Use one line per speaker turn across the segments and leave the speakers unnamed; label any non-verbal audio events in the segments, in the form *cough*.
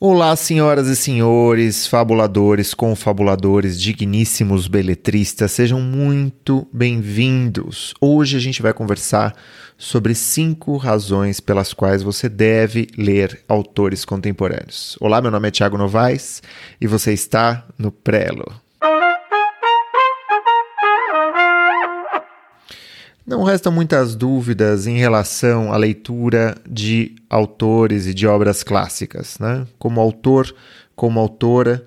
Olá, senhoras e senhores, fabuladores, confabuladores, digníssimos beletristas, sejam muito bem-vindos. Hoje a gente vai conversar sobre cinco razões pelas quais você deve ler autores contemporâneos. Olá, meu nome é Thiago Novaes e você está no Prelo. Não restam muitas dúvidas em relação à leitura de autores e de obras clássicas. Né? Como autor, como autora,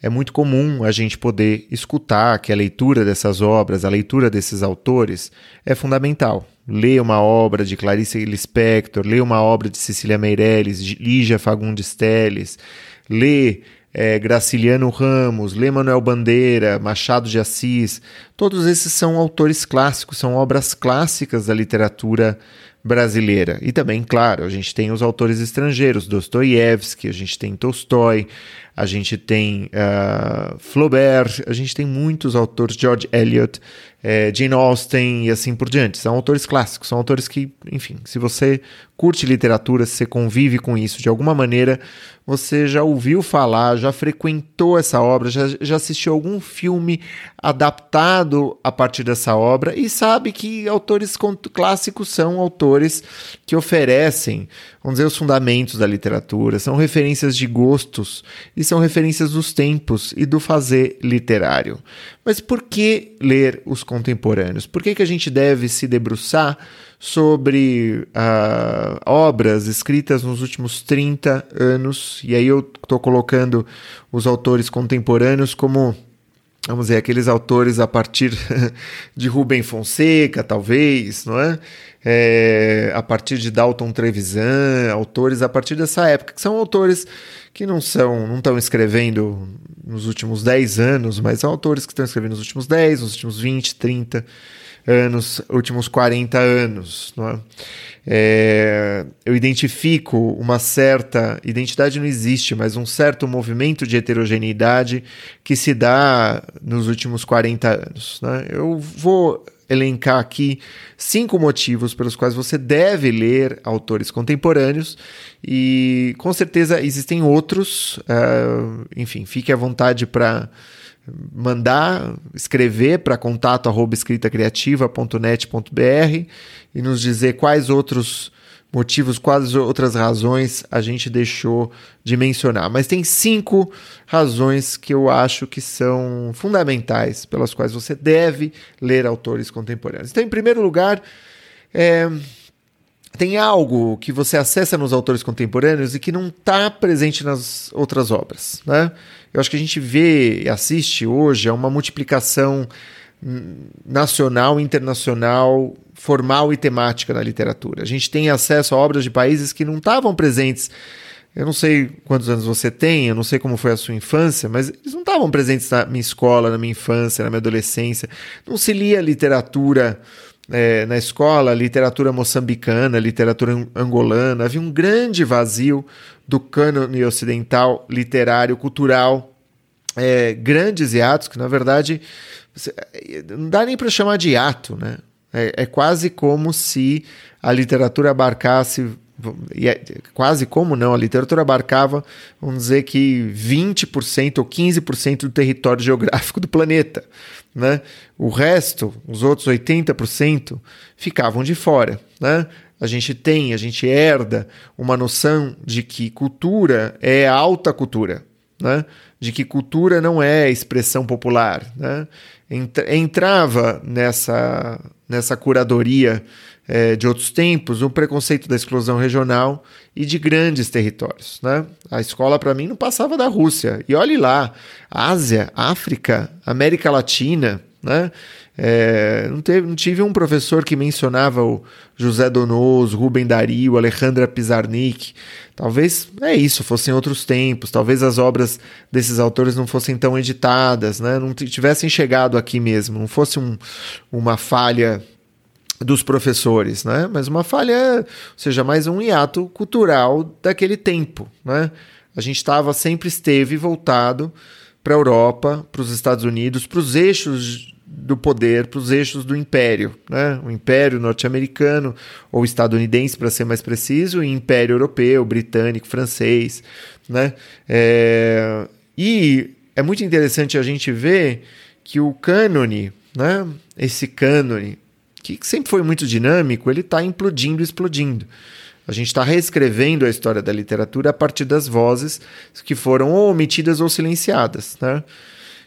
é muito comum a gente poder escutar que a leitura dessas obras, a leitura desses autores, é fundamental. Ler uma obra de Clarice Lispector, ler uma obra de Cecília Meirelles, de Lígia Fagundes Telles, ler é, Graciliano Ramos, Lê Manuel Bandeira, Machado de Assis, todos esses são autores clássicos, são obras clássicas da literatura brasileira. E também, claro, a gente tem os autores estrangeiros, Dostoiévski, a gente tem Tolstói, a gente tem uh, Flaubert, a gente tem muitos autores, George Eliot, é, Jane Austen e assim por diante. São autores clássicos, são autores que, enfim, se você curte literatura, se você convive com isso de alguma maneira, você já ouviu falar, já frequentou essa obra, já, já assistiu algum filme adaptado a partir dessa obra e sabe que autores clássicos são autores que oferecem, vamos dizer, os fundamentos da literatura, são referências de gostos e são referências dos tempos e do fazer literário. Mas por que ler os contemporâneos? Por que, que a gente deve se debruçar sobre uh, obras escritas nos últimos 30 anos? E aí eu estou colocando os autores contemporâneos como vamos dizer, aqueles autores a partir *laughs* de Rubem Fonseca, talvez, não é? é? A partir de Dalton Trevisan, autores a partir dessa época, que são autores que não são, não estão escrevendo nos últimos 10 anos, mas são autores que estão escrevendo nos últimos 10, nos últimos 20, 30 anos, últimos 40 anos. É? É, eu identifico uma certa identidade não existe, mas um certo movimento de heterogeneidade que se dá nos últimos 40 anos. Né? Eu vou elencar aqui cinco motivos pelos quais você deve ler autores contemporâneos e com certeza existem outros. Uh, enfim, fique à vontade para mandar, escrever para contato arroba e nos dizer quais outros motivos, quais outras razões a gente deixou de mencionar. Mas tem cinco razões que eu acho que são fundamentais pelas quais você deve ler autores contemporâneos. Então, em primeiro lugar, é, tem algo que você acessa nos autores contemporâneos e que não está presente nas outras obras. Né? Eu acho que a gente vê e assiste hoje a uma multiplicação nacional, internacional, formal e temática na literatura. A gente tem acesso a obras de países que não estavam presentes. Eu não sei quantos anos você tem, eu não sei como foi a sua infância, mas eles não estavam presentes na minha escola, na minha infância, na minha adolescência. Não se lia literatura é, na escola, literatura moçambicana, literatura angolana. Havia um grande vazio do cânone ocidental literário, cultural. É, grandes hiatos que, na verdade, não dá nem para chamar de ato, né? É, é, quase como se a literatura abarcasse, é quase como não, a literatura abarcava, vamos dizer que 20% ou 15% do território geográfico do planeta. Né? O resto, os outros 80%, ficavam de fora. Né? A gente tem, a gente herda uma noção de que cultura é alta cultura. Né? De que cultura não é expressão popular. Né? Entrava nessa, nessa curadoria é, de outros tempos o preconceito da exclusão regional e de grandes territórios. Né? A escola, para mim, não passava da Rússia. E olhe lá, Ásia, África, América Latina. Né? É, não, teve, não tive um professor que mencionava o José Donoso, Rubem Dario, Alejandra Pizarnik. Talvez é isso, fossem outros tempos, talvez as obras desses autores não fossem tão editadas, né? não tivessem chegado aqui mesmo, não fosse um, uma falha dos professores, né? mas uma falha, ou seja, mais um hiato cultural daquele tempo. Né? A gente estava, sempre esteve voltado para a Europa, para os Estados Unidos, para os eixos do poder, para os eixos do império, né? O império norte-americano ou estadunidense, para ser mais preciso, e império europeu, britânico, francês, né? É, e é muito interessante a gente ver que o cânone, né? Esse cânone, que sempre foi muito dinâmico, ele está implodindo, explodindo. A gente está reescrevendo a história da literatura a partir das vozes que foram ou omitidas ou silenciadas, né?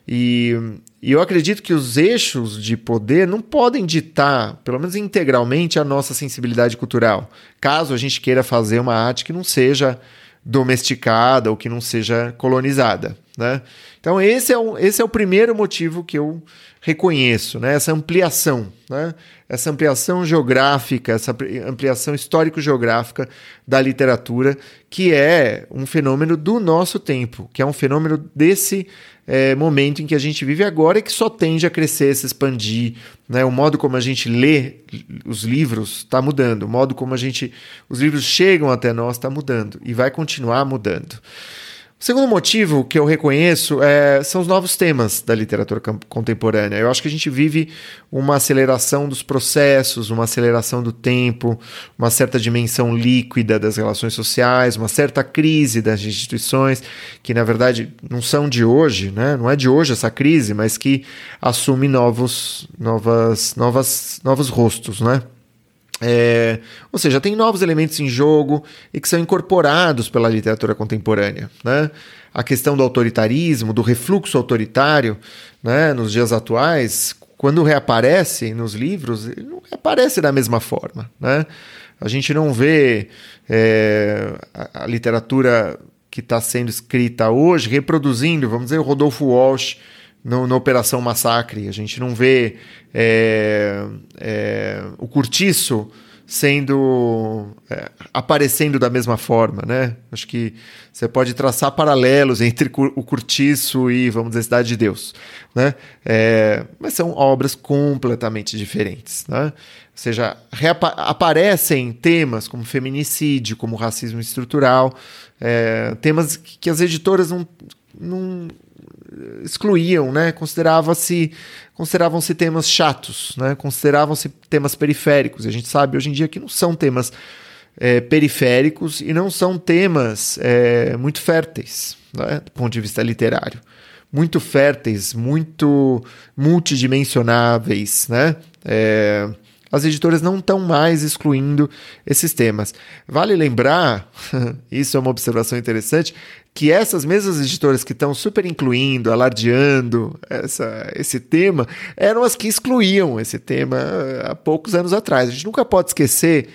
E, e, eu acredito que os eixos de poder não podem ditar, pelo menos integralmente, a nossa sensibilidade cultural. Caso a gente queira fazer uma arte que não seja domesticada ou que não seja colonizada. Né? Então, esse é, um, esse é o primeiro motivo que eu reconheço, né? essa ampliação, né? essa ampliação geográfica, essa ampliação histórico-geográfica da literatura, que é um fenômeno do nosso tempo, que é um fenômeno desse é, momento em que a gente vive agora e que só tende a crescer, se expandir. Né? O modo como a gente lê os livros está mudando, o modo como a gente os livros chegam até nós está mudando e vai continuar mudando. O segundo motivo que eu reconheço é, são os novos temas da literatura contemporânea. Eu acho que a gente vive uma aceleração dos processos, uma aceleração do tempo, uma certa dimensão líquida das relações sociais, uma certa crise das instituições, que na verdade não são de hoje, né? não é de hoje essa crise, mas que assume novos, novas, novas, novos rostos. Né? É, ou seja, tem novos elementos em jogo e que são incorporados pela literatura contemporânea. Né? A questão do autoritarismo, do refluxo autoritário, né, nos dias atuais, quando reaparece nos livros, não reaparece da mesma forma. Né? A gente não vê é, a, a, literatura que está sendo escrita hoje reproduzindo, vamos dizer, o Rodolfo Walsh no, na Operação Massacre. A gente não vê é, é, o Curtiço sendo é, aparecendo da mesma forma, né? Acho que você pode traçar paralelos entre o Curtiço e, vamos dizer, Cidade de Deus, né? É, mas são obras completamente diferentes, né? Ou seja, aparecem temas como feminicídio, como racismo estrutural, é, temas que, que as editoras não, não excluíam, né? Considerava-se consideravam-se temas chatos, né? Consideravam-se temas periféricos. A gente sabe hoje em dia que não são temas é, periféricos e não são temas é, muito férteis, né? do ponto de vista literário. Muito férteis, muito multidimensionáveis, né? É, as editoras não estão mais excluindo esses temas. Vale lembrar, *laughs* isso é uma observação interessante, que essas mesmas editoras que estão super incluindo, alardeando essa, esse tema, eram as que excluíam esse tema há poucos anos atrás. A gente nunca pode esquecer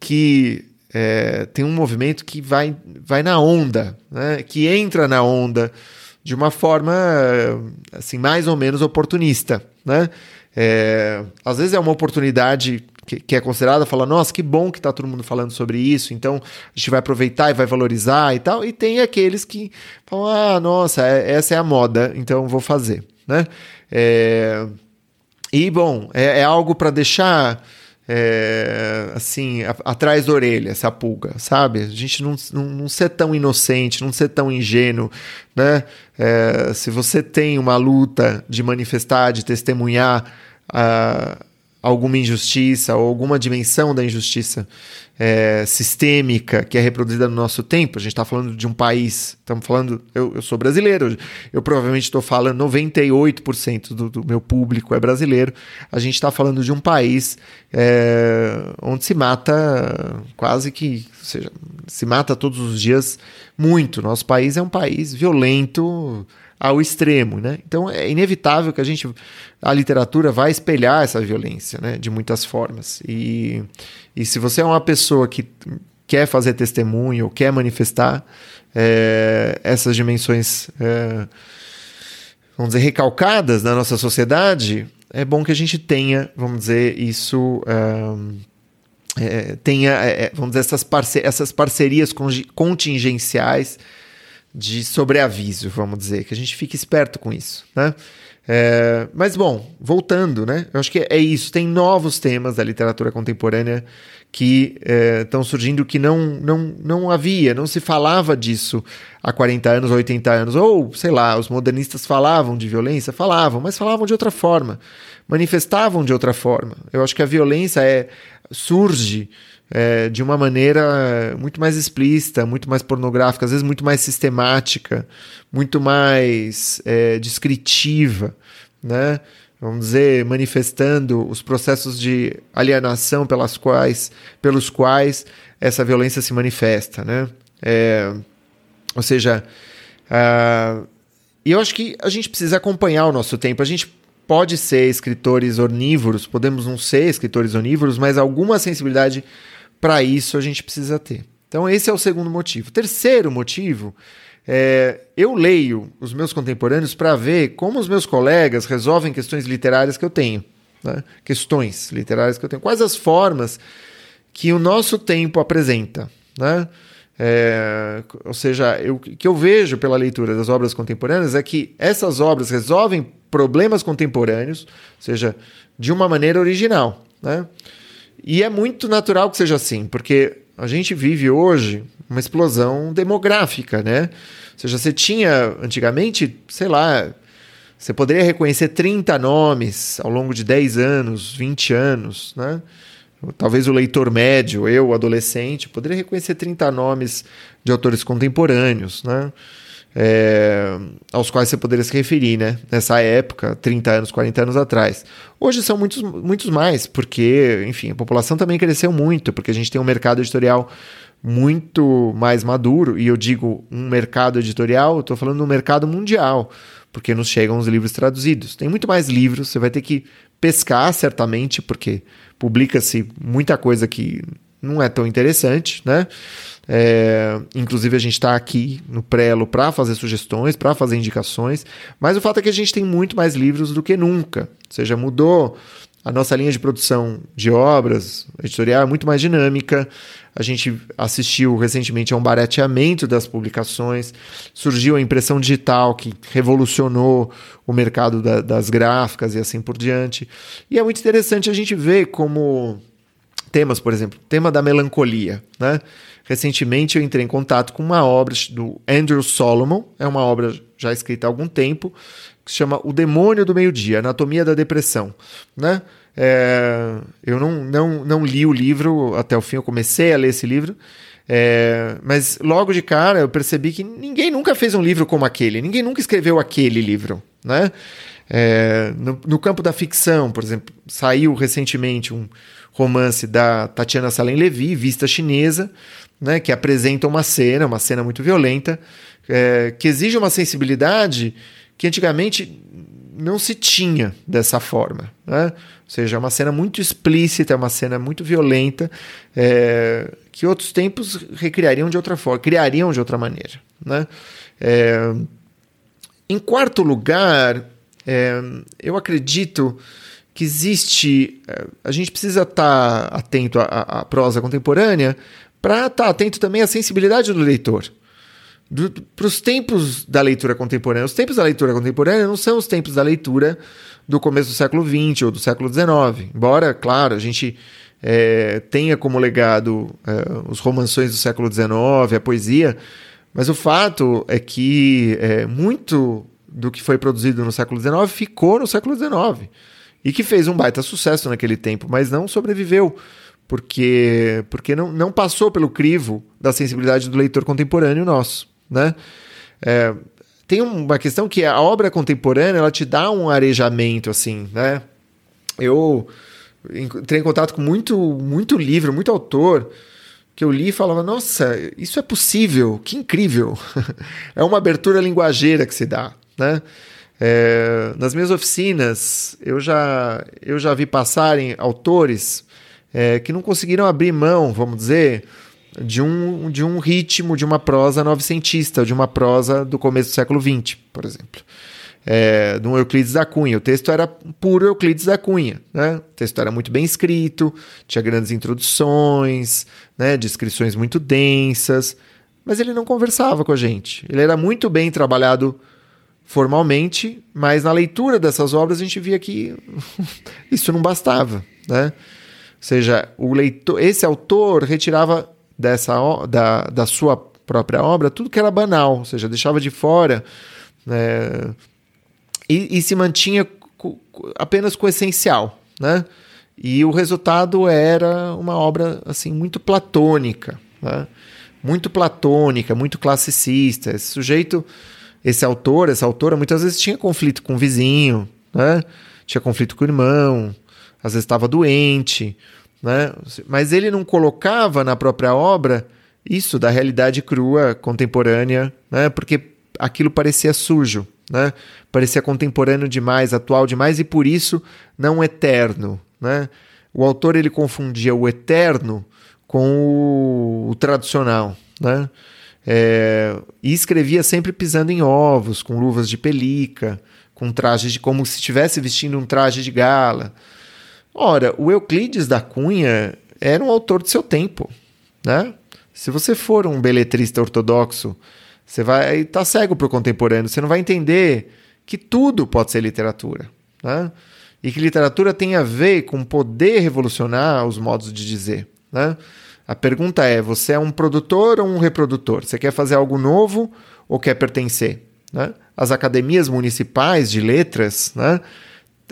que é, tem um movimento que vai, vai na onda, né? que entra na onda de uma forma assim mais ou menos oportunista. Né? É, às vezes é uma oportunidade que, que, é considerada, fala, nossa, que bom que está todo mundo falando sobre isso, então a gente vai aproveitar e vai valorizar e tal. E tem aqueles que falam, ah, nossa, é, essa é a moda, então vou fazer. Né? É, e, bom, é, é algo para deixar. É, assim, a, atrás da orelha, essa pulga, sabe? A gente não, não, não ser tão inocente, não ser tão ingênuo, né? É, se você tem uma luta de manifestar, de testemunhar uh, alguma injustiça ou alguma dimensão da injustiça é, sistêmica que é reproduzida no nosso tempo. A gente está falando de um país, estamos falando, eu, eu sou brasileiro, eu provavelmente estou falando 98% do, do meu público é brasileiro. A gente está falando de um país é, onde se mata quase que, ou seja, se mata todos os dias muito. Nosso país é um país violento ao extremo, né? Então é inevitável que a gente a literatura vai espelhar essa violência, né? De muitas formas. E, e se você é uma pessoa que quer fazer testemunho quer manifestar é, essas dimensões, é, vamos dizer, recalcadas na nossa sociedade, é bom que a gente tenha, vamos dizer, isso. É, tenha, é, vamos dizer, essas, parce essas parcerias contingenciais de sobreaviso, vamos dizer, que a gente fique esperto com isso, né? É, mas bom, voltando, né? Eu acho que é isso. Tem novos temas da literatura contemporânea que estão é, surgindo que não, não, não havia, não se falava disso há 40 anos, 80 anos. Ou, sei lá, os modernistas falavam de violência, falavam, mas falavam de outra forma, manifestavam de outra forma. Eu acho que a violência é surge é, de uma maneira muito mais explícita, muito mais pornográfica, às vezes muito mais sistemática, muito mais é, descritiva, né? vamos dizer, manifestando os processos de alienação pelas quais, pelos quais essa violência se manifesta, né? É, ou seja, uh, eu acho que a gente precisa acompanhar o nosso tempo. A gente pode ser escritores onívoros, podemos não ser escritores onívoros, mas alguma sensibilidade para isso a gente precisa ter. Então, esse é o segundo motivo. Terceiro motivo é, eu leio os meus contemporâneos para ver como os meus colegas resolvem questões literárias que eu tenho. Né? Questões literárias que eu tenho. Quais as formas que o nosso tempo apresenta. Né? É, ou seja, o que eu vejo pela leitura das obras contemporâneas é que essas obras resolvem problemas contemporâneos, ou seja, de uma maneira original. Né? E é muito natural que seja assim, porque a gente vive hoje uma explosão demográfica, né? Ou seja, você tinha antigamente, sei lá, você poderia reconhecer 30 nomes ao longo de 10 anos, 20 anos, né? Talvez o leitor médio, eu, adolescente, poderia reconhecer 30 nomes de autores contemporâneos, né? É, aos quais você poderia se referir, né? Nessa época, 30 anos, 40 anos atrás. Hoje são muitos, muitos mais, porque, enfim, a população também cresceu muito, porque a gente tem um mercado editorial muito mais maduro, e eu digo um mercado editorial, estou falando do mercado mundial, porque nos chegam os livros traduzidos. Tem muito mais livros, você vai ter que pescar certamente, porque publica-se muita coisa que não é tão interessante, né? É, inclusive a gente está aqui no Prelo para fazer sugestões, para fazer indicações, mas o fato é que a gente tem muito mais livros do que nunca. Ou seja, mudou a nossa linha de produção de obras editorial é muito mais dinâmica. A gente assistiu recentemente a um barateamento das publicações, surgiu a impressão digital que revolucionou o mercado da, das gráficas e assim por diante. E é muito interessante a gente ver como temas, por exemplo, tema da melancolia, né? Recentemente eu entrei em contato com uma obra do Andrew Solomon, é uma obra já escrita há algum tempo, que se chama O Demônio do Meio-Dia, Anatomia da Depressão. Né? É, eu não, não, não li o livro até o fim, eu comecei a ler esse livro, é, mas logo de cara eu percebi que ninguém nunca fez um livro como aquele, ninguém nunca escreveu aquele livro. Né? É, no, no, campo da ficção, por exemplo, saiu recentemente um romance da Tatiana Salem Levy, Vista Chinesa, né, que apresenta uma cena, uma cena muito violenta, é, que exige uma sensibilidade que antigamente não se tinha dessa forma. Né? Ou seja, é uma cena muito explícita, é uma cena muito violenta, é, que outros tempos recriariam de outra forma, criariam de outra maneira. Né? É, em quarto lugar, é, eu acredito que existe. É, a gente precisa estar atento à, à prosa contemporânea para estar tá atento também à sensibilidade do leitor para os tempos da leitura contemporânea. Os tempos da leitura contemporânea não são os tempos da leitura do começo do século XX ou do século XIX. Embora, claro, a gente é, tenha como legado é, os romanções do século XIX, a poesia, mas o fato é que é, muito do que foi produzido no século XIX ficou no século XIX e que fez um baita sucesso naquele tempo, mas não sobreviveu porque, porque não, não passou pelo crivo da sensibilidade do leitor contemporâneo nosso né? É, tem uma questão que a obra contemporânea ela te dá um arejamento assim, né? Eu entrei em contato com muito, muito livro, muito autor que eu li e falava: Nossa, isso é possível, que incrível! *laughs* é uma abertura linguageira que se dá, né? É, nas minhas oficinas, eu já, eu já vi passarem autores é, que não conseguiram abrir mão, vamos dizer, de um, de um ritmo, de uma prosa novecentista, de uma prosa do começo do século XX, por exemplo. É, de um Euclides da Cunha. O texto era puro Euclides da Cunha. Né? O texto era muito bem escrito, tinha grandes introduções, né? descrições muito densas, mas ele não conversava com a gente. Ele era muito bem trabalhado formalmente, mas na leitura dessas obras a gente via que *laughs* isso não bastava, né? Ou seja, o leitor, esse autor retirava dessa da, da sua própria obra tudo que era banal, ou seja, deixava de fora né? e, e se mantinha apenas com o essencial, né? E o resultado era uma obra assim muito platônica, né? muito platônica, muito classicista. Esse sujeito, esse autor, essa autora, muitas vezes tinha conflito com o vizinho, né? tinha conflito com o irmão, às vezes estava doente, né? mas ele não colocava na própria obra isso da realidade crua contemporânea, né? porque aquilo parecia sujo, né? parecia contemporâneo demais, atual demais e por isso não eterno. Né? O autor ele confundia o eterno com o, tradicional, né? É, e escrevia sempre pisando em ovos, com luvas de pelica, com trajes de como se estivesse vestindo um traje de gala. Ora, o Euclides da Cunha era um autor de seu tempo, né? Se você for um beletrista ortodoxo, você vai estar tá cego para o contemporâneo, você não vai entender que tudo pode ser literatura, né? E que literatura tem a ver com poder revolucionar os modos de dizer. Né? A pergunta é: você é um produtor ou um reprodutor? Você quer fazer algo novo ou quer pertencer? Né? As academias municipais de letras né,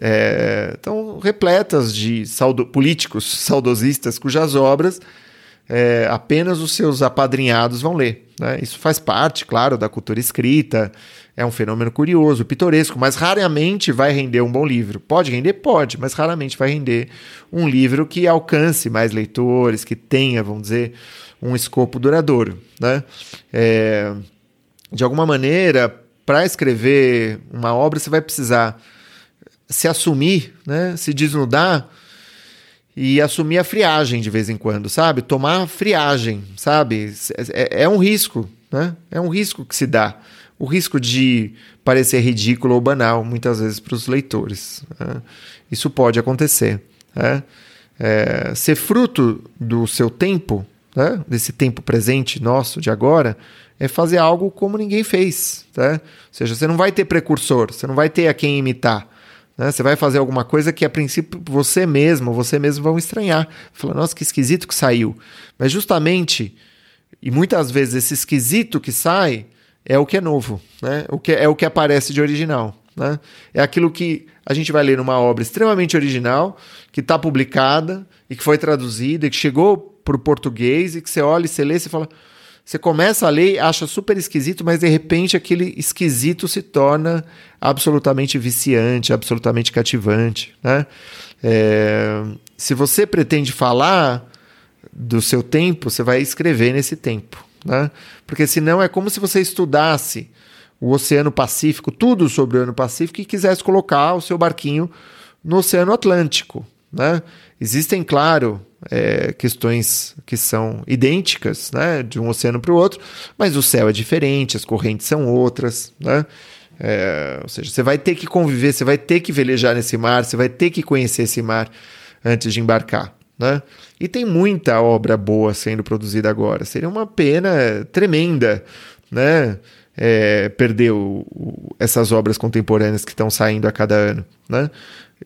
é, estão repletas de saudo políticos saudosistas cujas obras é, apenas os seus apadrinhados vão ler. Né? Isso faz parte, claro, da cultura escrita, é um fenômeno curioso, pitoresco, mas raramente vai render um bom livro. Pode render? Pode, mas raramente vai render um livro que alcance mais leitores, que tenha, vamos dizer, um escopo duradouro. Né? É, de alguma maneira, para escrever uma obra, você vai precisar se assumir, né? se desnudar e assumir a friagem de vez em quando, sabe? Tomar friagem, sabe? É, é um risco, né? É um risco que se dá. O risco de parecer ridículo ou banal, muitas vezes, para os leitores. Né? Isso pode acontecer. Né? É, ser fruto do seu tempo, né? desse tempo presente nosso, de agora, é fazer algo como ninguém fez. Né? Ou seja, você não vai ter precursor, você não vai ter a quem imitar. Né? Você vai fazer alguma coisa que a princípio você mesmo, você mesmo vão estranhar. Falar, nossa, que esquisito que saiu. Mas justamente, e muitas vezes esse esquisito que sai é o que é novo, né? o que é, é o que aparece de original. Né? É aquilo que a gente vai ler numa obra extremamente original, que está publicada e que foi traduzida e que chegou para o português e que você olha e você lê e você fala você começa a ler, acha super esquisito, mas de repente aquele esquisito se torna absolutamente viciante, absolutamente cativante. Né? É, se você pretende falar do seu tempo, você vai escrever nesse tempo. Né? Porque senão é como se você estudasse o Oceano Pacífico, tudo sobre o Oceano Pacífico, e quisesse colocar o seu barquinho no Oceano Atlântico. Né? Existem, claro, é, questões que são idênticas né, de um oceano para o outro, mas o céu é diferente, as correntes são outras. Né? É, ou seja, você vai ter que conviver, você vai ter que velejar nesse mar, você vai ter que conhecer esse mar antes de embarcar. Né? E tem muita obra boa sendo produzida agora. Seria uma pena tremenda né? É, perder o, o, essas obras contemporâneas que estão saindo a cada ano. Né?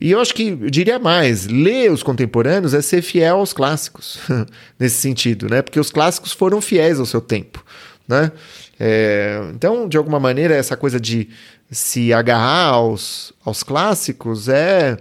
E eu acho que, eu diria mais, ler os contemporâneos é ser fiel aos clássicos, *laughs* nesse sentido, né? Porque os clássicos foram fiéis ao seu tempo, né? É, então, de alguma maneira, essa coisa de se agarrar aos, aos clássicos é,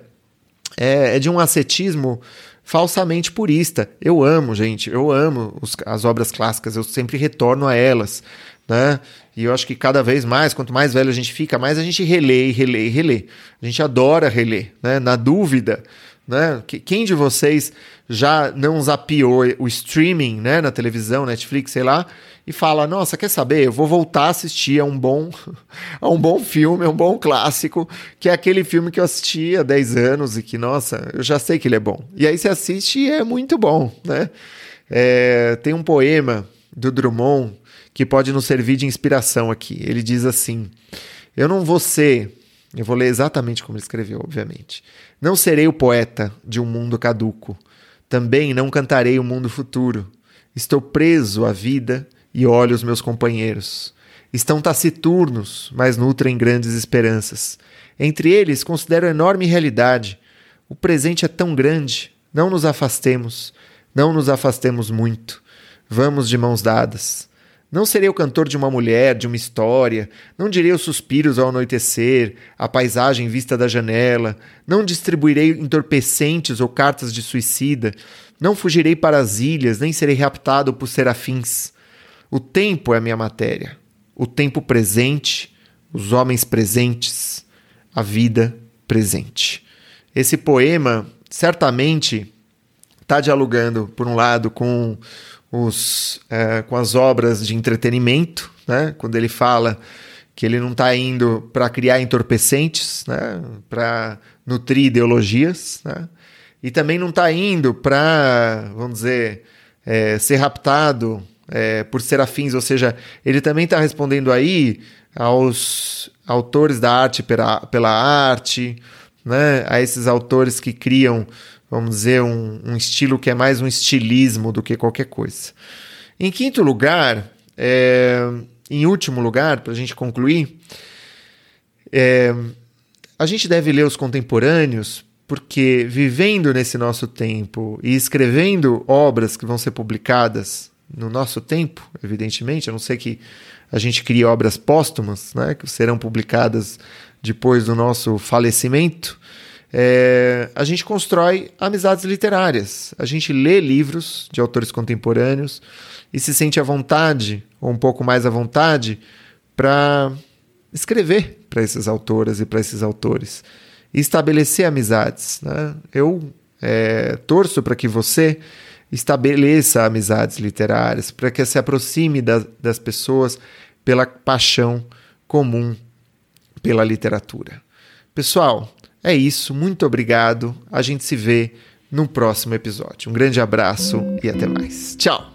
é, é de um ascetismo falsamente purista. Eu amo, gente, eu amo os, as obras clássicas, eu sempre retorno a elas né? E eu acho que cada vez mais, quanto mais velho a gente fica, mais a gente relê, relê, relê. A gente adora reler, né? Na dúvida, né? Quem de vocês já não zapiou o streaming, né, na televisão, Netflix, sei lá, e fala: "Nossa, quer saber? Eu vou voltar a assistir a um bom *laughs* a um bom filme, a um bom clássico, que é aquele filme que eu assisti há 10 anos e que, nossa, eu já sei que ele é bom". E aí você assiste e é muito bom, né? É, tem um poema do Drummond que pode nos servir de inspiração aqui. Ele diz assim: Eu não vou ser, eu vou ler exatamente como ele escreveu, obviamente. Não serei o poeta de um mundo caduco. Também não cantarei o mundo futuro. Estou preso à vida e olho os meus companheiros. Estão taciturnos, mas nutrem grandes esperanças. Entre eles, considero enorme realidade. O presente é tão grande, não nos afastemos, não nos afastemos muito. Vamos de mãos dadas. Não serei o cantor de uma mulher, de uma história, não direi os suspiros ao anoitecer, a paisagem vista da janela, não distribuirei entorpecentes ou cartas de suicida, não fugirei para as ilhas, nem serei raptado por serafins. O tempo é a minha matéria, o tempo presente, os homens presentes, a vida presente. Esse poema certamente está dialogando, por um lado, com os, é, com as obras de entretenimento, né? quando ele fala que ele não está indo para criar entorpecentes, né? para nutrir ideologias, né? e também não está indo para, vamos dizer, é, ser raptado é, por serafins, ou seja, ele também está respondendo aí aos autores da arte pela, pela arte, né? a esses autores que criam vamos dizer, um, um, estilo que é mais um estilismo do que qualquer coisa. Em quinto lugar, é, em último lugar, para a gente concluir, é, a gente deve ler os contemporâneos porque vivendo nesse nosso tempo e escrevendo obras que vão ser publicadas no nosso tempo, evidentemente, a não ser que a gente crie obras póstumas, né, que serão publicadas depois do nosso falecimento, é, a gente constrói amizades literárias. A gente lê livros de autores contemporâneos e se sente à vontade, ou um pouco mais à vontade, para escrever para essas autoras e para esses autores. E estabelecer amizades. Né? Eu é, torço para que você estabeleça amizades literárias, para que se aproxime da, das pessoas pela paixão comum pela literatura. Pessoal, é isso, muito obrigado. A gente se vê no próximo episódio. Um grande abraço e até mais. Tchau!